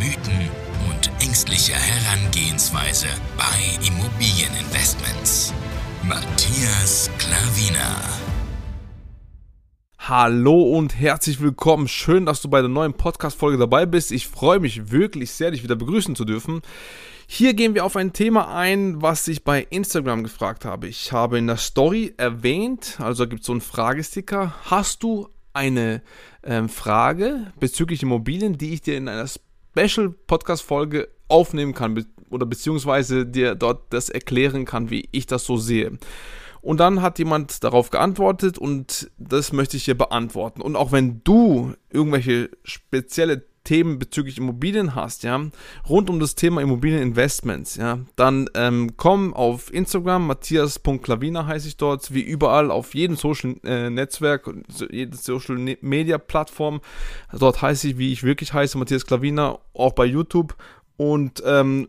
Mythen und ängstliche Herangehensweise bei Immobilieninvestments. Matthias Klavina. Hallo und herzlich willkommen. Schön, dass du bei der neuen Podcast-Folge dabei bist. Ich freue mich wirklich sehr, dich wieder begrüßen zu dürfen. Hier gehen wir auf ein Thema ein, was ich bei Instagram gefragt habe. Ich habe in der Story erwähnt, also gibt es so einen Fragesticker. Hast du eine ähm, Frage bezüglich Immobilien, die ich dir in einer Special Podcast Folge aufnehmen kann be oder beziehungsweise dir dort das erklären kann, wie ich das so sehe. Und dann hat jemand darauf geantwortet und das möchte ich hier beantworten. Und auch wenn du irgendwelche spezielle Themen bezüglich Immobilien hast, ja, rund um das Thema Immobilieninvestments, ja, dann ähm, komm auf Instagram, matthias.klavina heiße ich dort, wie überall auf jedem Social äh, Netzwerk, jede Social ne-, Media Plattform. Dort heiße ich, wie ich wirklich heiße, Matthias Klavina, auch bei YouTube. Und ähm,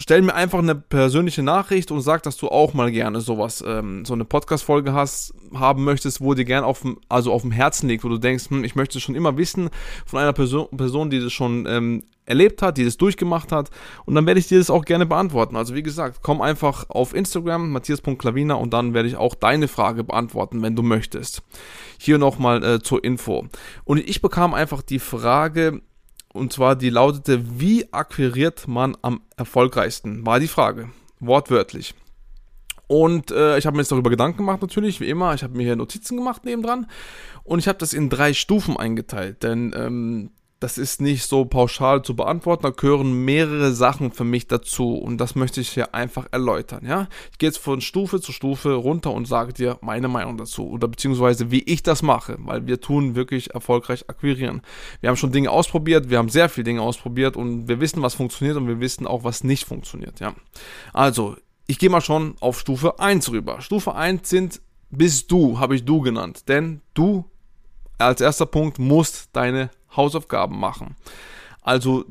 stell mir einfach eine persönliche Nachricht und sag, dass du auch mal gerne sowas, ähm, so eine Podcast-Folge hast, haben möchtest, wo dir gerne auf also auf dem Herzen liegt, wo du denkst, hm, ich möchte schon immer wissen von einer Person, Person die das schon ähm, erlebt hat, die das durchgemacht hat und dann werde ich dir das auch gerne beantworten. Also wie gesagt, komm einfach auf Instagram, matthias.klavina und dann werde ich auch deine Frage beantworten, wenn du möchtest. Hier nochmal äh, zur Info. Und ich bekam einfach die Frage, und zwar die lautete, wie akquiriert man am erfolgreichsten? War die Frage. Wortwörtlich. Und äh, ich habe mir jetzt darüber Gedanken gemacht, natürlich, wie immer. Ich habe mir hier Notizen gemacht nebendran. Und ich habe das in drei Stufen eingeteilt. Denn ähm, das ist nicht so pauschal zu beantworten, da gehören mehrere Sachen für mich dazu und das möchte ich hier einfach erläutern, ja. Ich gehe jetzt von Stufe zu Stufe runter und sage dir meine Meinung dazu oder beziehungsweise wie ich das mache, weil wir tun wirklich erfolgreich akquirieren. Wir haben schon Dinge ausprobiert, wir haben sehr viele Dinge ausprobiert und wir wissen, was funktioniert und wir wissen auch, was nicht funktioniert, ja. Also, ich gehe mal schon auf Stufe 1 rüber. Stufe 1 sind bist du, habe ich du genannt, denn du als erster Punkt musst deine Hausaufgaben machen. Also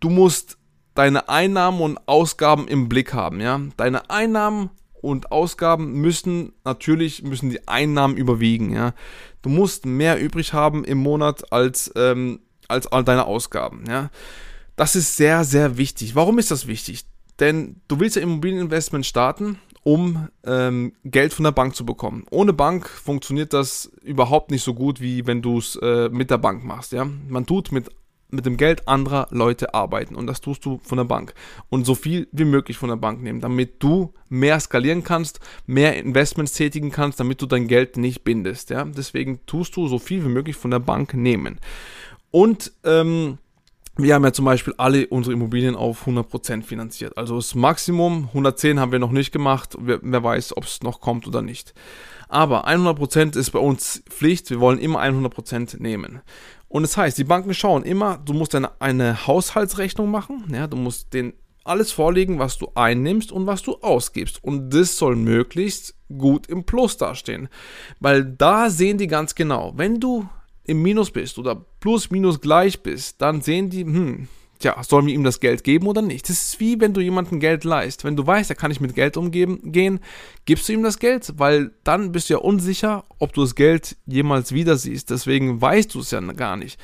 du musst deine Einnahmen und Ausgaben im Blick haben, ja. Deine Einnahmen und Ausgaben müssen natürlich müssen die Einnahmen überwiegen, ja. Du musst mehr übrig haben im Monat als ähm, als all deine Ausgaben, ja. Das ist sehr sehr wichtig. Warum ist das wichtig? Denn du willst ja Immobilieninvestment starten um ähm, Geld von der Bank zu bekommen. Ohne Bank funktioniert das überhaupt nicht so gut, wie wenn du es äh, mit der Bank machst. Ja? Man tut mit, mit dem Geld anderer Leute arbeiten und das tust du von der Bank. Und so viel wie möglich von der Bank nehmen, damit du mehr skalieren kannst, mehr Investments tätigen kannst, damit du dein Geld nicht bindest. Ja? Deswegen tust du so viel wie möglich von der Bank nehmen. Und ähm, wir haben ja zum Beispiel alle unsere Immobilien auf 100% finanziert. Also das Maximum, 110 haben wir noch nicht gemacht. Wer, wer weiß, ob es noch kommt oder nicht. Aber 100% ist bei uns Pflicht. Wir wollen immer 100% nehmen. Und das heißt, die Banken schauen immer, du musst eine, eine Haushaltsrechnung machen. Ja, du musst den alles vorlegen, was du einnimmst und was du ausgibst. Und das soll möglichst gut im Plus dastehen. Weil da sehen die ganz genau, wenn du im Minus bist oder plus minus gleich bist, dann sehen die, hm, tja, sollen wir ihm das Geld geben oder nicht? Das ist wie wenn du jemandem Geld leist. Wenn du weißt, er kann nicht mit Geld umgehen, gehen, gibst du ihm das Geld, weil dann bist du ja unsicher, ob du das Geld jemals wieder siehst. Deswegen weißt du es ja gar nicht.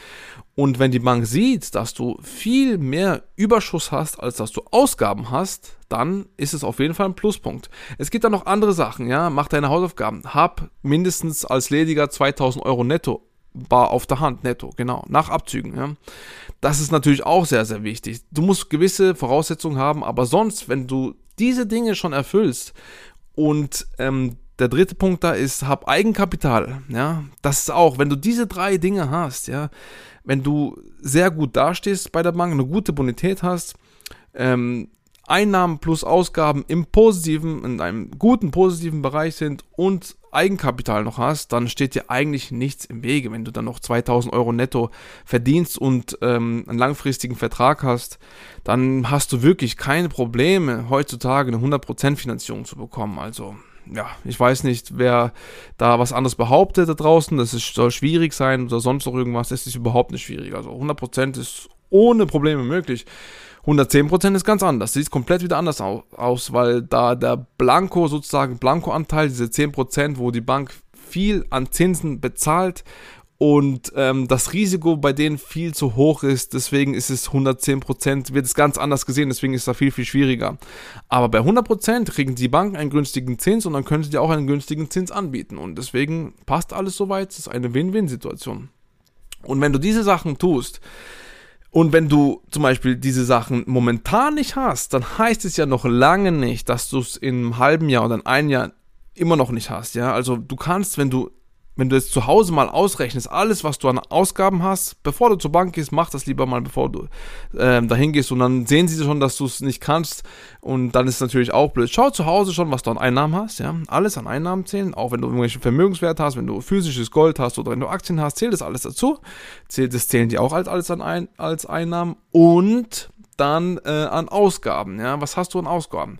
Und wenn die Bank sieht, dass du viel mehr Überschuss hast, als dass du Ausgaben hast, dann ist es auf jeden Fall ein Pluspunkt. Es gibt dann noch andere Sachen, ja. Mach deine Hausaufgaben. Hab mindestens als Lediger 2000 Euro netto bar auf der Hand, netto, genau, nach Abzügen. Ja. Das ist natürlich auch sehr, sehr wichtig. Du musst gewisse Voraussetzungen haben, aber sonst, wenn du diese Dinge schon erfüllst und ähm, der dritte Punkt da ist, hab Eigenkapital. Ja, das ist auch, wenn du diese drei Dinge hast, ja, wenn du sehr gut dastehst bei der Bank, eine gute Bonität hast, ähm, Einnahmen plus Ausgaben im positiven, in einem guten positiven Bereich sind und Eigenkapital noch hast, dann steht dir eigentlich nichts im Wege. Wenn du dann noch 2000 Euro netto verdienst und ähm, einen langfristigen Vertrag hast, dann hast du wirklich keine Probleme, heutzutage eine 100% Finanzierung zu bekommen. Also ja, ich weiß nicht, wer da was anderes behauptet da draußen, dass es soll schwierig sein oder sonst noch irgendwas, das ist überhaupt nicht schwierig. Also 100% ist ohne Probleme möglich. 110% ist ganz anders. Sieht komplett wieder anders aus, weil da der Blanko sozusagen Blanko-Anteil, diese 10%, wo die Bank viel an Zinsen bezahlt und ähm, das Risiko bei denen viel zu hoch ist, deswegen ist es 110%, wird es ganz anders gesehen, deswegen ist da viel, viel schwieriger. Aber bei 100% kriegen die Banken einen günstigen Zins und dann können sie dir auch einen günstigen Zins anbieten und deswegen passt alles soweit, es ist eine Win-Win-Situation. Und wenn du diese Sachen tust, und wenn du zum Beispiel diese Sachen momentan nicht hast, dann heißt es ja noch lange nicht, dass du es in einem halben Jahr oder in einem Jahr immer noch nicht hast. Ja, also du kannst, wenn du wenn du jetzt zu Hause mal ausrechnest, alles, was du an Ausgaben hast, bevor du zur Bank gehst, mach das lieber mal, bevor du ähm, dahin gehst. Und dann sehen sie schon, dass du es nicht kannst. Und dann ist es natürlich auch blöd. Schau zu Hause schon, was du an Einnahmen hast, ja, alles an Einnahmen zählen, auch wenn du irgendwelche Vermögenswerte hast, wenn du physisches Gold hast oder wenn du Aktien hast, zählt das alles dazu, das zählen die auch als alles an ein, als Einnahmen. Und dann äh, an Ausgaben, ja, was hast du an Ausgaben?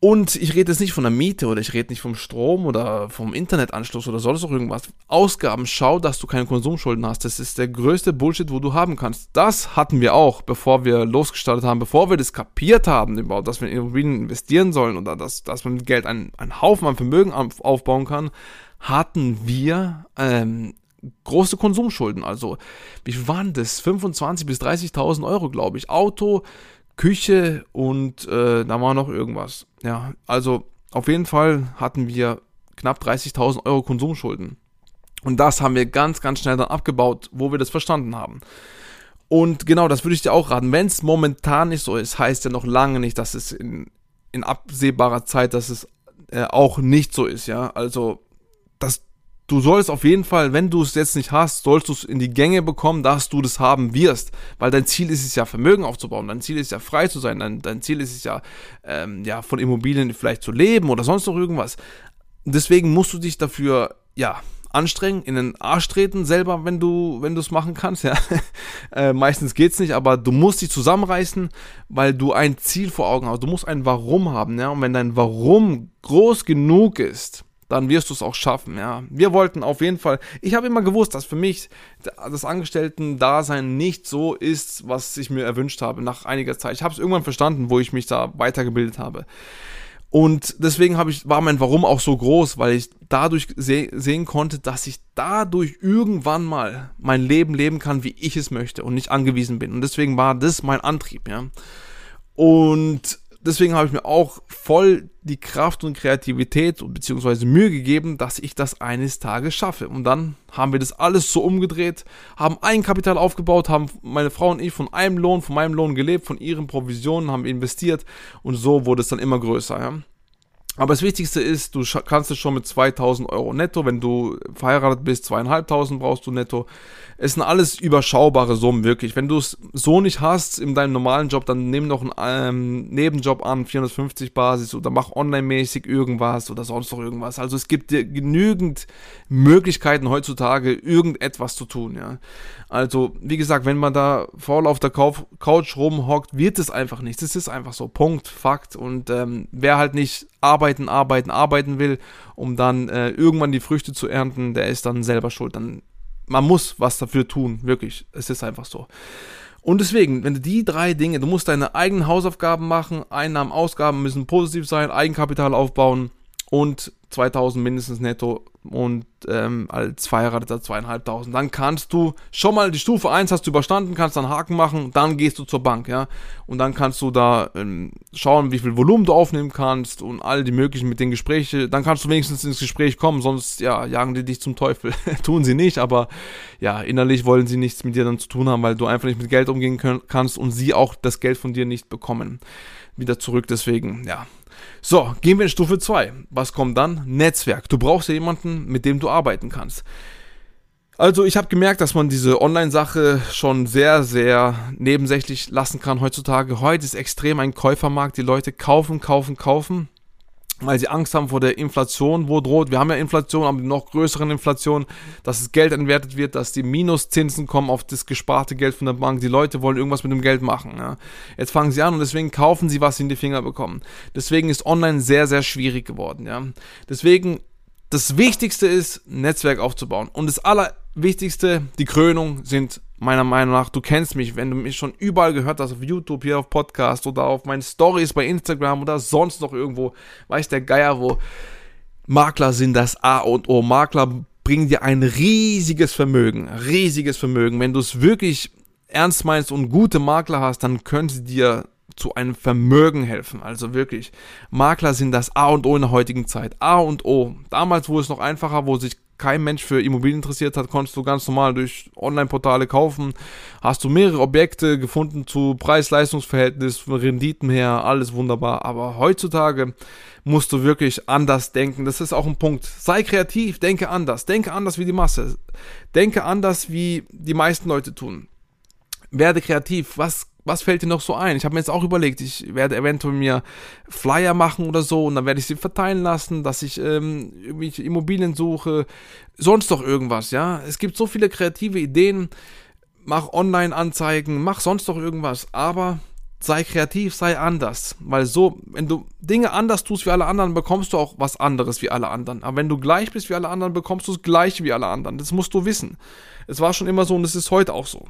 Und ich rede jetzt nicht von der Miete oder ich rede nicht vom Strom oder vom Internetanschluss oder sonst noch irgendwas. Ausgaben, schau, dass du keine Konsumschulden hast. Das ist der größte Bullshit, wo du haben kannst. Das hatten wir auch, bevor wir losgestartet haben, bevor wir das kapiert haben, dass wir in Immobilien investieren sollen oder dass, dass man mit Geld einen, einen Haufen an Vermögen aufbauen kann, hatten wir ähm, große Konsumschulden. Also, wie waren das? 25.000 bis 30.000 Euro, glaube ich. Auto, Küche und äh, da war noch irgendwas. Ja, also auf jeden Fall hatten wir knapp 30.000 Euro Konsumschulden. Und das haben wir ganz, ganz schnell dann abgebaut, wo wir das verstanden haben. Und genau, das würde ich dir auch raten. Wenn es momentan nicht so ist, heißt ja noch lange nicht, dass es in, in absehbarer Zeit, dass es äh, auch nicht so ist, ja. Also, das du sollst auf jeden Fall, wenn du es jetzt nicht hast, sollst du es in die Gänge bekommen, dass du das haben wirst. Weil dein Ziel ist es ja, Vermögen aufzubauen. Dein Ziel ist ja, frei zu sein. Dein, dein Ziel ist es ja, ähm, ja, von Immobilien vielleicht zu leben oder sonst noch irgendwas. Deswegen musst du dich dafür, ja, anstrengen, in den Arsch treten selber, wenn du, wenn du es machen kannst, ja. äh, meistens geht's nicht, aber du musst dich zusammenreißen, weil du ein Ziel vor Augen hast. Du musst ein Warum haben, ja. Und wenn dein Warum groß genug ist, dann wirst du es auch schaffen, ja. Wir wollten auf jeden Fall, ich habe immer gewusst, dass für mich das Angestellten-Dasein nicht so ist, was ich mir erwünscht habe nach einiger Zeit. Ich habe es irgendwann verstanden, wo ich mich da weitergebildet habe. Und deswegen habe ich, war mein Warum auch so groß, weil ich dadurch se sehen konnte, dass ich dadurch irgendwann mal mein Leben leben kann, wie ich es möchte und nicht angewiesen bin. Und deswegen war das mein Antrieb, ja. Und deswegen habe ich mir auch voll die Kraft und Kreativität bzw. Mühe gegeben, dass ich das eines Tages schaffe. Und dann haben wir das alles so umgedreht, haben ein Kapital aufgebaut, haben meine Frau und ich von einem Lohn, von meinem Lohn gelebt, von ihren Provisionen haben investiert und so wurde es dann immer größer. Ja. Aber das Wichtigste ist, du kannst es schon mit 2000 Euro netto, wenn du verheiratet bist, zweieinhalbtausend brauchst du netto. Es sind alles überschaubare Summen, wirklich. Wenn du es so nicht hast in deinem normalen Job, dann nimm noch einen ähm, Nebenjob an, 450 Basis oder mach online-mäßig irgendwas oder sonst noch irgendwas. Also es gibt dir genügend Möglichkeiten heutzutage, irgendetwas zu tun, ja. Also, wie gesagt, wenn man da faul auf der Couch rumhockt, wird es einfach nichts. Es ist einfach so. Punkt, Fakt. Und ähm, wer halt nicht arbeiten, arbeiten, arbeiten will, um dann äh, irgendwann die Früchte zu ernten, der ist dann selber schuld. Dann, man muss was dafür tun, wirklich. Es ist einfach so. Und deswegen, wenn du die drei Dinge, du musst deine eigenen Hausaufgaben machen, Einnahmen, Ausgaben müssen positiv sein, Eigenkapital aufbauen und 2000 mindestens netto und ähm, als Verheirateter zweieinhalbtausend. Dann kannst du schon mal die Stufe 1 hast du überstanden, kannst dann Haken machen, dann gehst du zur Bank, ja. Und dann kannst du da ähm, schauen, wie viel Volumen du aufnehmen kannst und all die möglichen mit den Gesprächen. Dann kannst du wenigstens ins Gespräch kommen, sonst ja, jagen die dich zum Teufel. Tun sie nicht, aber ja, innerlich wollen sie nichts mit dir dann zu tun haben, weil du einfach nicht mit Geld umgehen können, kannst und sie auch das Geld von dir nicht bekommen. Wieder zurück, deswegen, ja, so, gehen wir in Stufe 2. Was kommt dann? Netzwerk. Du brauchst ja jemanden, mit dem du arbeiten kannst. Also ich habe gemerkt, dass man diese Online-Sache schon sehr, sehr nebensächlich lassen kann heutzutage. Heute ist extrem ein Käufermarkt. Die Leute kaufen, kaufen, kaufen, weil sie Angst haben vor der Inflation, wo droht. Wir haben ja Inflation, aber noch größeren Inflation, dass das Geld entwertet wird, dass die Minuszinsen kommen auf das gesparte Geld von der Bank. Die Leute wollen irgendwas mit dem Geld machen. Ja. Jetzt fangen sie an und deswegen kaufen sie, was sie in die Finger bekommen. Deswegen ist Online sehr, sehr schwierig geworden. Ja. Deswegen das Wichtigste ist, Netzwerk aufzubauen. Und das Allerwichtigste, die Krönung, sind meiner Meinung nach, du kennst mich, wenn du mich schon überall gehört hast, auf YouTube, hier auf Podcast oder auf meinen Stories bei Instagram oder sonst noch irgendwo, weiß der Geier wo. Makler sind das A und O. Makler bringen dir ein riesiges Vermögen, riesiges Vermögen. Wenn du es wirklich ernst meinst und gute Makler hast, dann können sie dir zu einem Vermögen helfen. Also wirklich, Makler sind das A und O in der heutigen Zeit. A und O. Damals, wo es noch einfacher, wo sich kein Mensch für Immobilien interessiert hat, konntest du ganz normal durch Online-Portale kaufen. Hast du mehrere Objekte gefunden zu Preis-Leistungs-Verhältnis, Renditen her, alles wunderbar. Aber heutzutage musst du wirklich anders denken. Das ist auch ein Punkt. Sei kreativ, denke anders. Denke anders wie die Masse. Denke anders, wie die meisten Leute tun. Werde kreativ. Was was fällt dir noch so ein? Ich habe mir jetzt auch überlegt, ich werde eventuell mir Flyer machen oder so und dann werde ich sie verteilen lassen, dass ich ähm, irgendwelche Immobilien suche, sonst doch irgendwas, ja. Es gibt so viele kreative Ideen, mach Online-Anzeigen, mach sonst doch irgendwas, aber sei kreativ, sei anders, weil so, wenn du Dinge anders tust wie alle anderen, bekommst du auch was anderes wie alle anderen. Aber wenn du gleich bist wie alle anderen, bekommst du es gleich wie alle anderen. Das musst du wissen. Es war schon immer so und es ist heute auch so.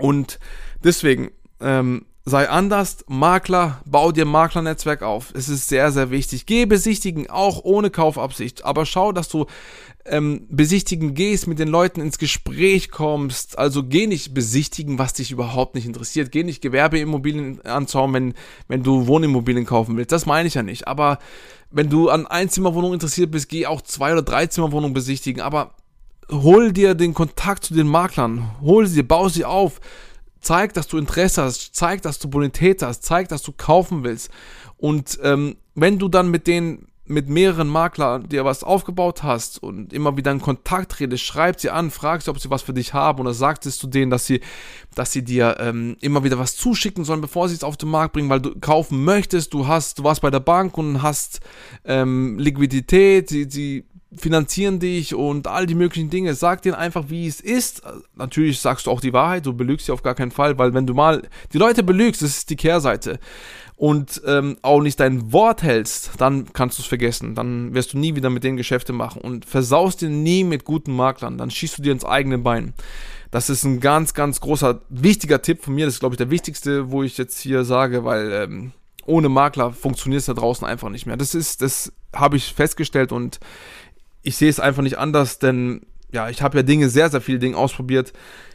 Und deswegen, ähm, sei anders, Makler, bau dir Maklernetzwerk auf. Es ist sehr, sehr wichtig. Geh besichtigen, auch ohne Kaufabsicht. Aber schau, dass du ähm, besichtigen gehst, mit den Leuten ins Gespräch kommst. Also geh nicht besichtigen, was dich überhaupt nicht interessiert. Geh nicht Gewerbeimmobilien anschauen, wenn, wenn du Wohnimmobilien kaufen willst. Das meine ich ja nicht. Aber wenn du an Einzimmerwohnungen interessiert bist, geh auch Zwei- oder Dreizimmerwohnungen besichtigen. Aber hol dir den Kontakt zu den Maklern, hol sie, bau sie auf, zeig, dass du Interesse hast, zeig, dass du Bonität hast, zeig, dass du kaufen willst. Und ähm, wenn du dann mit denen, mit mehreren Maklern dir was aufgebaut hast und immer wieder in Kontakt redest, schreib sie an, frag sie, ob sie was für dich haben oder sagst es zu denen, dass sie, dass sie dir ähm, immer wieder was zuschicken sollen, bevor sie es auf den Markt bringen, weil du kaufen möchtest, du hast, du warst bei der Bank und hast ähm, Liquidität, sie, sie finanzieren dich und all die möglichen Dinge. Sag denen einfach, wie es ist. Natürlich sagst du auch die Wahrheit, du belügst sie auf gar keinen Fall, weil wenn du mal die Leute belügst, das ist die Kehrseite, und ähm, auch nicht dein Wort hältst, dann kannst du es vergessen. Dann wirst du nie wieder mit denen Geschäfte machen und versaust dir nie mit guten Maklern. Dann schießt du dir ins eigene Bein. Das ist ein ganz, ganz großer, wichtiger Tipp von mir. Das ist, glaube ich, der wichtigste, wo ich jetzt hier sage, weil ähm, ohne Makler funktioniert es da draußen einfach nicht mehr. Das ist, das habe ich festgestellt und ich sehe es einfach nicht anders, denn ja, ich habe ja Dinge, sehr, sehr viele Dinge ausprobiert.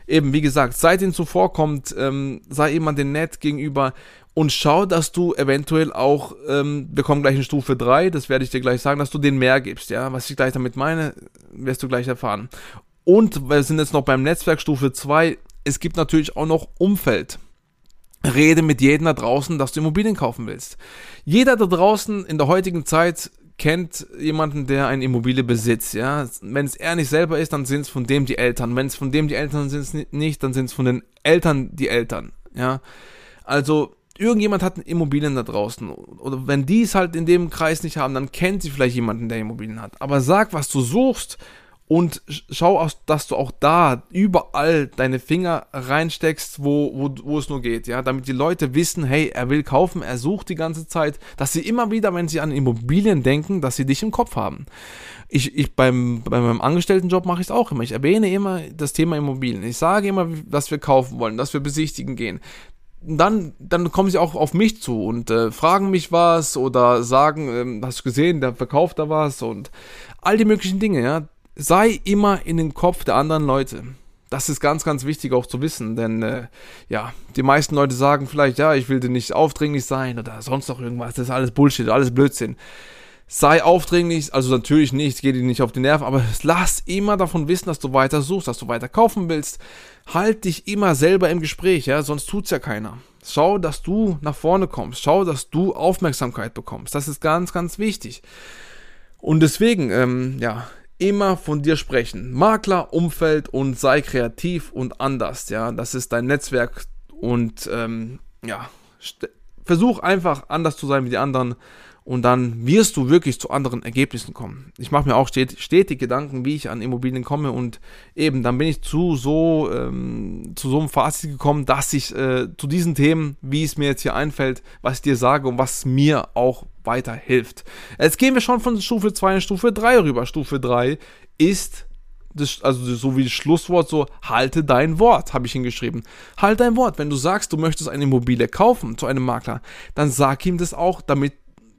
Eben, wie gesagt, seid ihnen zuvorkommt, ähm, sei jemand nett gegenüber und schau, dass du eventuell auch, ähm, wir kommen gleich in Stufe 3, das werde ich dir gleich sagen, dass du denen mehr gibst, ja. Was ich gleich damit meine, wirst du gleich erfahren. Und wir sind jetzt noch beim Netzwerk Stufe 2, es gibt natürlich auch noch Umfeld. Rede mit jedem da draußen, dass du Immobilien kaufen willst. Jeder da draußen in der heutigen Zeit kennt jemanden, der eine Immobilie besitzt, ja. Wenn es er nicht selber ist, dann sind es von dem die Eltern. Wenn es von dem die Eltern sind nicht, dann sind es von den Eltern die Eltern, ja. Also, irgendjemand hat Immobilien da draußen. Oder wenn die es halt in dem Kreis nicht haben, dann kennt sie vielleicht jemanden, der Immobilien hat. Aber sag, was du suchst und schau, dass du auch da überall deine Finger reinsteckst, wo, wo, wo es nur geht, ja, damit die Leute wissen, hey, er will kaufen, er sucht die ganze Zeit, dass sie immer wieder, wenn sie an Immobilien denken, dass sie dich im Kopf haben. Ich, ich beim, bei meinem Angestelltenjob mache ich es auch immer. Ich erwähne immer das Thema Immobilien. Ich sage immer, dass wir kaufen wollen, dass wir besichtigen gehen dann, dann kommen sie auch auf mich zu und äh, fragen mich was oder sagen, ähm, hast du gesehen, der verkauft da was und all die möglichen Dinge, ja sei immer in den Kopf der anderen Leute. Das ist ganz, ganz wichtig auch zu wissen, denn äh, ja, die meisten Leute sagen vielleicht, ja, ich will dir nicht aufdringlich sein oder sonst noch irgendwas. Das ist alles Bullshit, alles Blödsinn. Sei aufdringlich, also natürlich nicht, geh dir nicht auf die Nerven, aber lass immer davon wissen, dass du weiter suchst, dass du weiter kaufen willst. Halt dich immer selber im Gespräch, ja, sonst tut's ja keiner. Schau, dass du nach vorne kommst. Schau, dass du Aufmerksamkeit bekommst. Das ist ganz, ganz wichtig. Und deswegen, ähm, ja, immer von dir sprechen. Makler, Umfeld und sei kreativ und anders. Ja, das ist dein Netzwerk und ähm, ja, versuch einfach anders zu sein wie die anderen und dann wirst du wirklich zu anderen Ergebnissen kommen. Ich mache mir auch stetig, Gedanken, wie ich an Immobilien komme und eben dann bin ich zu so ähm, zu so einem Fazit gekommen, dass ich äh, zu diesen Themen, wie es mir jetzt hier einfällt, was ich dir sage und was mir auch weiterhilft. Jetzt gehen wir schon von Stufe 2 in Stufe 3 rüber. Stufe 3 ist das, also so wie das Schlusswort, so halte dein Wort, habe ich hingeschrieben. Halte dein Wort. Wenn du sagst, du möchtest eine Immobilie kaufen zu einem Makler, dann sag ihm das auch, damit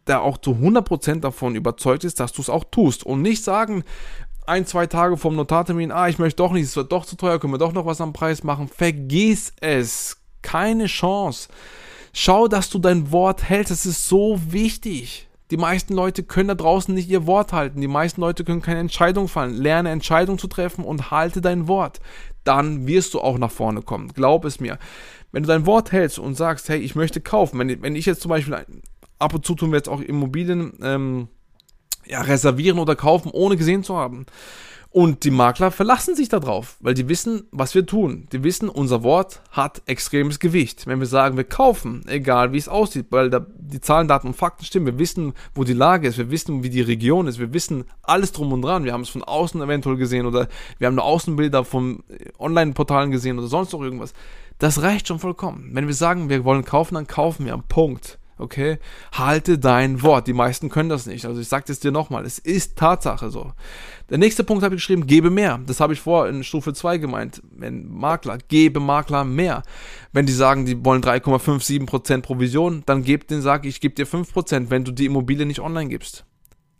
der auch zu 100% davon überzeugt ist, dass du es auch tust. Und nicht sagen, ein, zwei Tage vom Notartermin, ah, ich möchte doch nicht, es wird doch zu teuer, können wir doch noch was am Preis machen. Vergiss es. Keine Chance. Schau, dass du dein Wort hältst. Es ist so wichtig. Die meisten Leute können da draußen nicht ihr Wort halten. Die meisten Leute können keine Entscheidung fallen. Lerne Entscheidungen zu treffen und halte dein Wort. Dann wirst du auch nach vorne kommen. Glaub es mir. Wenn du dein Wort hältst und sagst, hey, ich möchte kaufen, wenn, wenn ich jetzt zum Beispiel ab und zu tun wir jetzt auch Immobilien ähm, ja, reservieren oder kaufen, ohne gesehen zu haben. Und die Makler verlassen sich darauf, weil die wissen, was wir tun. Die wissen, unser Wort hat extremes Gewicht. Wenn wir sagen, wir kaufen, egal wie es aussieht, weil da die Zahlen, Daten und Fakten stimmen, wir wissen, wo die Lage ist, wir wissen, wie die Region ist, wir wissen alles drum und dran. Wir haben es von außen eventuell gesehen oder wir haben nur Außenbilder von Online-Portalen gesehen oder sonst noch irgendwas. Das reicht schon vollkommen. Wenn wir sagen, wir wollen kaufen, dann kaufen wir. Punkt. Okay? Halte dein Wort. Die meisten können das nicht. Also ich sage es dir nochmal. Es ist Tatsache so. Der nächste Punkt habe ich geschrieben, gebe mehr. Das habe ich vor in Stufe 2 gemeint. Wenn Makler, gebe Makler mehr. Wenn die sagen, die wollen 3,57% Provision, dann gebt den, sag ich, gebe dir 5%, wenn du die Immobilie nicht online gibst.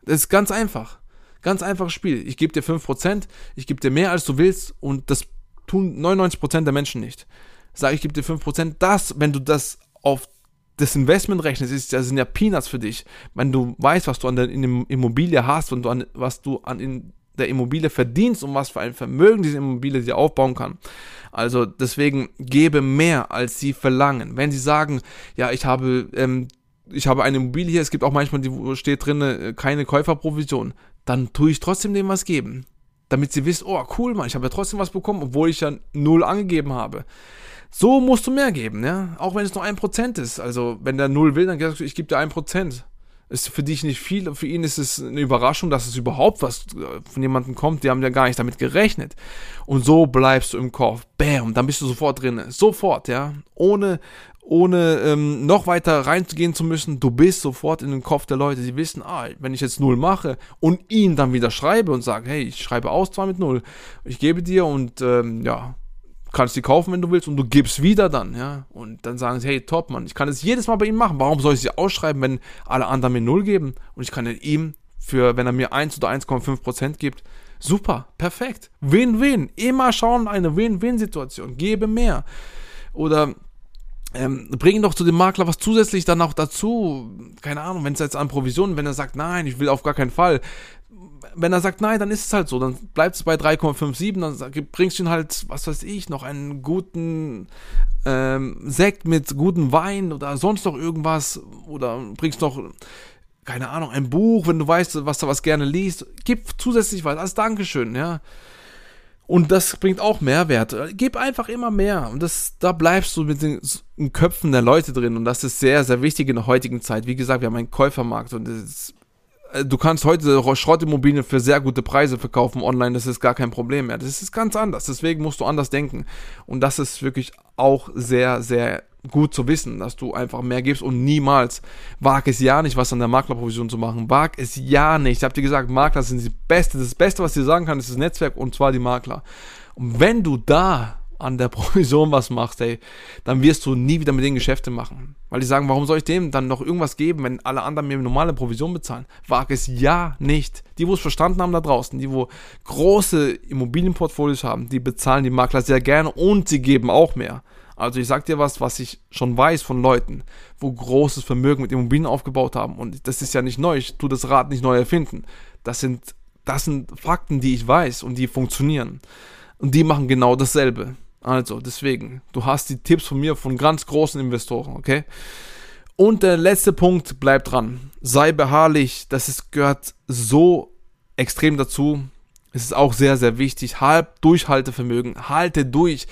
Das ist ganz einfach. Ganz einfaches Spiel. Ich gebe dir 5%, ich gebe dir mehr als du willst und das tun 99% der Menschen nicht. Sag ich, gebe dir 5%, das, wenn du das auf das Investment rechnest, ist, das sind ja Peanuts für dich. Wenn du weißt, was du an der Immobilie hast und du an, was du an in der Immobilie verdienst und was für ein Vermögen diese Immobilie dir aufbauen kann. Also deswegen gebe mehr, als sie verlangen. Wenn sie sagen, ja, ich habe, ähm, ich habe eine Immobilie hier, es gibt auch manchmal, die wo steht drin, äh, keine Käuferprovision, dann tue ich trotzdem dem was geben. Damit sie wissen, oh cool, Mann, ich habe ja trotzdem was bekommen, obwohl ich ja null angegeben habe. So musst du mehr geben, ja. Auch wenn es nur ein Prozent ist. Also, wenn der null will, dann sagst du, ich gebe dir ein Prozent. Ist für dich nicht viel, für ihn ist es eine Überraschung, dass es überhaupt was äh, von jemandem kommt, die haben ja gar nicht damit gerechnet. Und so bleibst du im Kopf. Bam, dann bist du sofort drin. Sofort, ja. Ohne, ohne ähm, noch weiter reinzugehen zu müssen, du bist sofort in den Kopf der Leute. Die wissen, ah, wenn ich jetzt null mache und ihn dann wieder schreibe und sage, hey, ich schreibe aus zwar mit null, ich gebe dir und ähm, ja, kannst die kaufen, wenn du willst, und du gibst wieder dann, ja. Und dann sagen sie, hey, top, Mann, ich kann es jedes Mal bei ihm machen. Warum soll ich sie ausschreiben, wenn alle anderen mir null geben? Und ich kann ihm für, wenn er mir 1 oder 1,5% gibt, super, perfekt. Win-win. Immer schauen, eine Win-Win-Situation. Gebe mehr. Oder ähm, bring doch zu dem Makler was zusätzlich dann auch dazu. Keine Ahnung, wenn es jetzt an Provisionen, wenn er sagt, nein, ich will auf gar keinen Fall, wenn er sagt nein, dann ist es halt so. Dann bleibt es bei 3,57, dann bringst du ihn halt, was weiß ich, noch einen guten ähm, Sekt mit gutem Wein oder sonst noch irgendwas. Oder bringst noch, keine Ahnung, ein Buch, wenn du weißt, was du was gerne liest. Gib zusätzlich was als Dankeschön, ja. Und das bringt auch Mehrwert. Gib einfach immer mehr. Und das, da bleibst du mit den, Köpfen der Leute drin. Und das ist sehr, sehr wichtig in der heutigen Zeit. Wie gesagt, wir haben einen Käufermarkt und es du kannst heute Schrottimmobilien für sehr gute Preise verkaufen online, das ist gar kein Problem mehr. Das ist ganz anders, deswegen musst du anders denken. Und das ist wirklich auch sehr, sehr gut zu wissen, dass du einfach mehr gibst und niemals wag es ja nicht, was an der Maklerprovision zu machen. Wag es ja nicht. Ich habe dir gesagt, Makler sind die Beste. Das Beste, was dir sagen kann, ist das Netzwerk und zwar die Makler. Und wenn du da an der Provision was machst, ey, dann wirst du nie wieder mit denen Geschäfte machen. Weil die sagen, warum soll ich dem dann noch irgendwas geben, wenn alle anderen mir normale Provision bezahlen? Wag es ja nicht. Die, wo es verstanden haben da draußen, die, wo große Immobilienportfolios haben, die bezahlen die Makler sehr gerne und sie geben auch mehr. Also ich sag dir was, was ich schon weiß von Leuten, wo großes Vermögen mit Immobilien aufgebaut haben. Und das ist ja nicht neu. Ich tue das Rad nicht neu erfinden. Das sind, das sind Fakten, die ich weiß und die funktionieren. Und die machen genau dasselbe. Also, deswegen, du hast die Tipps von mir von ganz großen Investoren, okay? Und der letzte Punkt, bleib dran. Sei beharrlich, das ist, gehört so extrem dazu. Es ist auch sehr, sehr wichtig. Halb Durchhaltevermögen. Halte durch.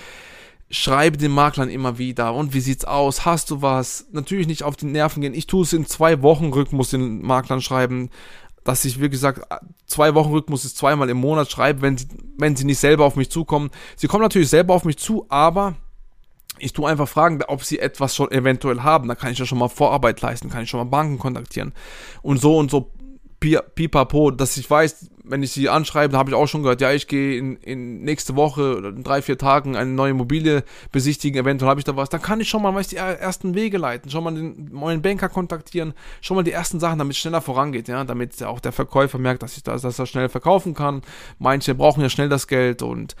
Schreibe den Maklern immer wieder. Und wie sieht's aus? Hast du was? Natürlich nicht auf die Nerven gehen. Ich tue es in zwei Wochen Rhythmus den Maklern schreiben dass ich, wie gesagt, zwei Wochen Rhythmus ist zweimal im Monat schreibe, wenn sie, wenn sie nicht selber auf mich zukommen. Sie kommen natürlich selber auf mich zu, aber ich tue einfach fragen, ob sie etwas schon eventuell haben. Da kann ich ja schon mal Vorarbeit leisten, kann ich schon mal Banken kontaktieren. Und so und so pipapo, dass ich weiß, wenn ich sie anschreibe, habe ich auch schon gehört, ja, ich gehe in, in nächste Woche oder in drei, vier Tagen eine neue Immobilie besichtigen, eventuell habe ich da was, dann kann ich schon mal, weiß die ersten Wege leiten, schon mal den neuen Banker kontaktieren, schon mal die ersten Sachen, damit es schneller vorangeht, ja, damit auch der Verkäufer merkt, dass ich das, dass er schnell verkaufen kann. Manche brauchen ja schnell das Geld und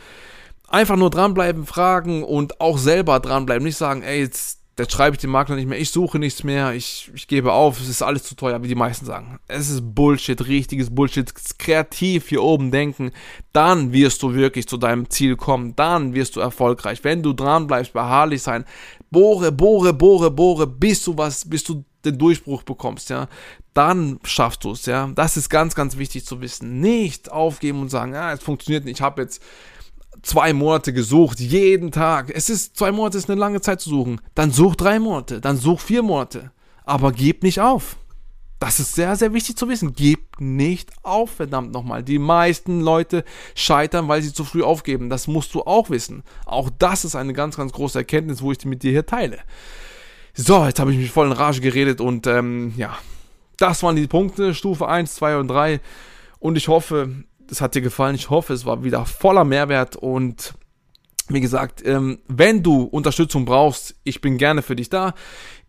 einfach nur dranbleiben, fragen und auch selber dranbleiben, nicht sagen, ey, jetzt da schreibe ich dem Makler nicht mehr, ich suche nichts mehr, ich, ich gebe auf, es ist alles zu teuer, wie die meisten sagen. Es ist Bullshit, richtiges Bullshit. Kreativ hier oben denken, dann wirst du wirklich zu deinem Ziel kommen, dann wirst du erfolgreich. Wenn du dran bleibst, beharrlich sein, bohre, bohre, bohre, bohre, bis du was, bis du den Durchbruch bekommst, ja, dann schaffst du es, ja. Das ist ganz, ganz wichtig zu wissen. Nicht aufgeben und sagen, ja, es funktioniert nicht, ich habe jetzt zwei Monate gesucht, jeden Tag. Es ist, zwei Monate ist eine lange Zeit zu suchen. Dann such drei Monate, dann such vier Monate. Aber gib nicht auf. Das ist sehr, sehr wichtig zu wissen. Gib nicht auf, verdammt nochmal. Die meisten Leute scheitern, weil sie zu früh aufgeben. Das musst du auch wissen. Auch das ist eine ganz, ganz große Erkenntnis, wo ich die mit dir hier teile. So, jetzt habe ich mich voll in Rage geredet und ähm, ja, das waren die Punkte, Stufe 1, 2 und 3. Und ich hoffe, es hat dir gefallen. Ich hoffe, es war wieder voller Mehrwert und wie gesagt, ähm, wenn du Unterstützung brauchst, ich bin gerne für dich da.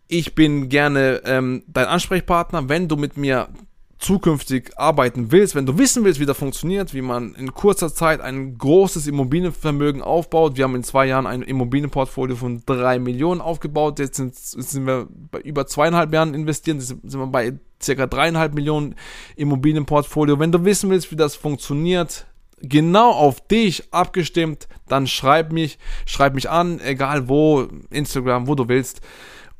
Ich bin gerne ähm, dein Ansprechpartner. Wenn du mit mir zukünftig arbeiten willst, wenn du wissen willst, wie das funktioniert, wie man in kurzer Zeit ein großes Immobilienvermögen aufbaut. Wir haben in zwei Jahren ein Immobilienportfolio von drei Millionen aufgebaut. Jetzt sind, sind wir bei über zweieinhalb Jahren investieren, sind wir bei circa dreieinhalb Millionen Immobilienportfolio. Wenn du wissen willst, wie das funktioniert, genau auf dich abgestimmt, dann schreib mich, schreib mich an, egal wo, Instagram, wo du willst.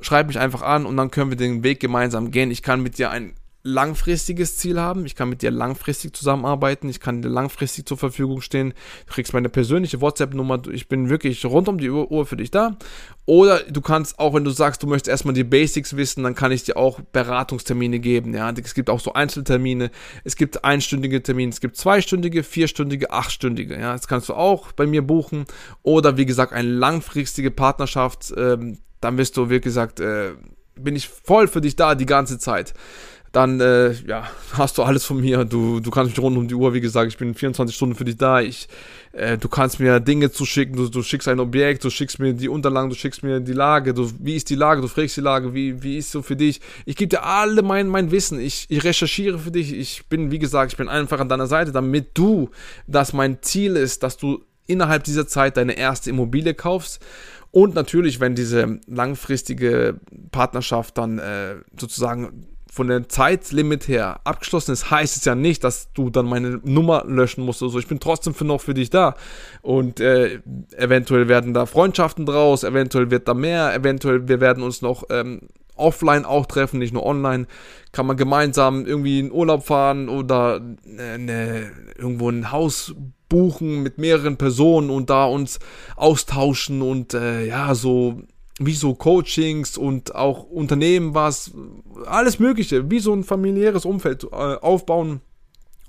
Schreib mich einfach an und dann können wir den Weg gemeinsam gehen. Ich kann mit dir ein langfristiges Ziel haben. Ich kann mit dir langfristig zusammenarbeiten. Ich kann dir langfristig zur Verfügung stehen. Du kriegst meine persönliche WhatsApp-Nummer. Ich bin wirklich rund um die Uhr für dich da. Oder du kannst auch, wenn du sagst, du möchtest erstmal die Basics wissen, dann kann ich dir auch Beratungstermine geben. Ja, es gibt auch so Einzeltermine. Es gibt einstündige Termine. Es gibt zweistündige, vierstündige, achtstündige. Ja, das kannst du auch bei mir buchen. Oder wie gesagt, eine langfristige Partnerschaft. Ähm, dann wirst du, wie gesagt, äh, bin ich voll für dich da die ganze Zeit dann äh, ja, hast du alles von mir. Du, du kannst mich rund um die Uhr, wie gesagt, ich bin 24 Stunden für dich da. Ich, äh, du kannst mir Dinge zuschicken, du, du schickst ein Objekt, du schickst mir die Unterlagen, du schickst mir die Lage, du, wie ist die Lage, du fragst die Lage, wie, wie ist so für dich. Ich gebe dir alle mein, mein Wissen, ich, ich recherchiere für dich, ich bin, wie gesagt, ich bin einfach an deiner Seite, damit du, dass mein Ziel ist, dass du innerhalb dieser Zeit deine erste Immobilie kaufst. Und natürlich, wenn diese langfristige Partnerschaft dann äh, sozusagen von der Zeitlimit her abgeschlossen ist, heißt es ja nicht, dass du dann meine Nummer löschen musst oder so. Ich bin trotzdem für noch für dich da. Und äh, eventuell werden da Freundschaften draus, eventuell wird da mehr, eventuell wir werden uns noch ähm, offline auch treffen, nicht nur online. Kann man gemeinsam irgendwie in Urlaub fahren oder äh, ne, irgendwo ein Haus buchen mit mehreren Personen und da uns austauschen und äh, ja, so wie so Coachings und auch Unternehmen was, alles Mögliche, wie so ein familiäres Umfeld äh, aufbauen.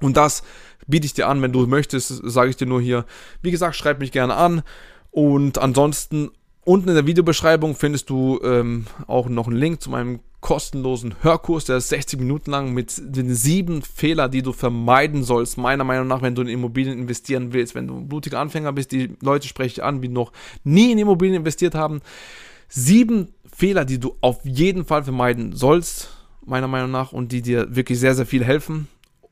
Und das biete ich dir an, wenn du möchtest, sage ich dir nur hier. Wie gesagt, schreib mich gerne an. Und ansonsten unten in der Videobeschreibung findest du ähm, auch noch einen Link zu meinem kostenlosen Hörkurs, der ist 60 Minuten lang mit den sieben Fehlern, die du vermeiden sollst, meiner Meinung nach, wenn du in Immobilien investieren willst. Wenn du ein blutiger Anfänger bist, die Leute spreche ich an, die noch nie in Immobilien investiert haben sieben Fehler, die du auf jeden Fall vermeiden sollst, meiner Meinung nach, und die dir wirklich sehr, sehr viel helfen.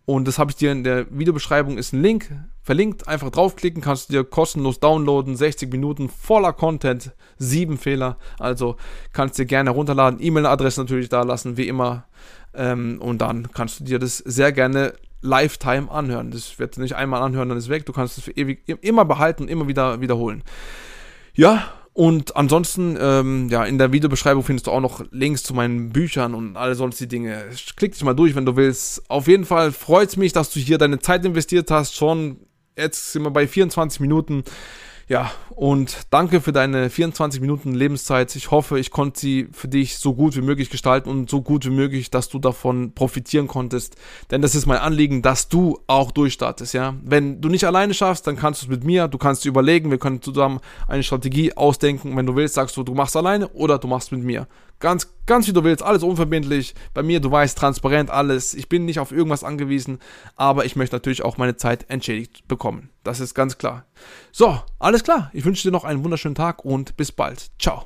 Und das habe ich dir in der Videobeschreibung, ist ein Link verlinkt. Einfach draufklicken, kannst du dir kostenlos downloaden. 60 Minuten voller Content, sieben Fehler. Also kannst du dir gerne herunterladen. E-Mail-Adresse natürlich da lassen, wie immer. Ähm, und dann kannst du dir das sehr gerne Lifetime anhören. Das wird nicht einmal anhören, dann ist weg. Du kannst es für ewig immer behalten, immer wieder wiederholen. Ja, und ansonsten, ähm, ja, in der Videobeschreibung findest du auch noch Links zu meinen Büchern und alle sonstige Dinge. Klick dich mal durch, wenn du willst. Auf jeden Fall freut es mich, dass du hier deine Zeit investiert hast, schon Jetzt sind wir bei 24 Minuten. Ja, und danke für deine 24 Minuten Lebenszeit. Ich hoffe, ich konnte sie für dich so gut wie möglich gestalten und so gut wie möglich, dass du davon profitieren konntest. Denn das ist mein Anliegen, dass du auch durchstartest, ja. Wenn du nicht alleine schaffst, dann kannst du es mit mir, du kannst dir überlegen, wir können zusammen eine Strategie ausdenken. Wenn du willst, sagst du, du machst alleine oder du machst mit mir. Ganz, ganz wie du willst, alles unverbindlich. Bei mir, du weißt, transparent alles. Ich bin nicht auf irgendwas angewiesen, aber ich möchte natürlich auch meine Zeit entschädigt bekommen. Das ist ganz klar. So, alles klar. Ich wünsche dir noch einen wunderschönen Tag und bis bald. Ciao.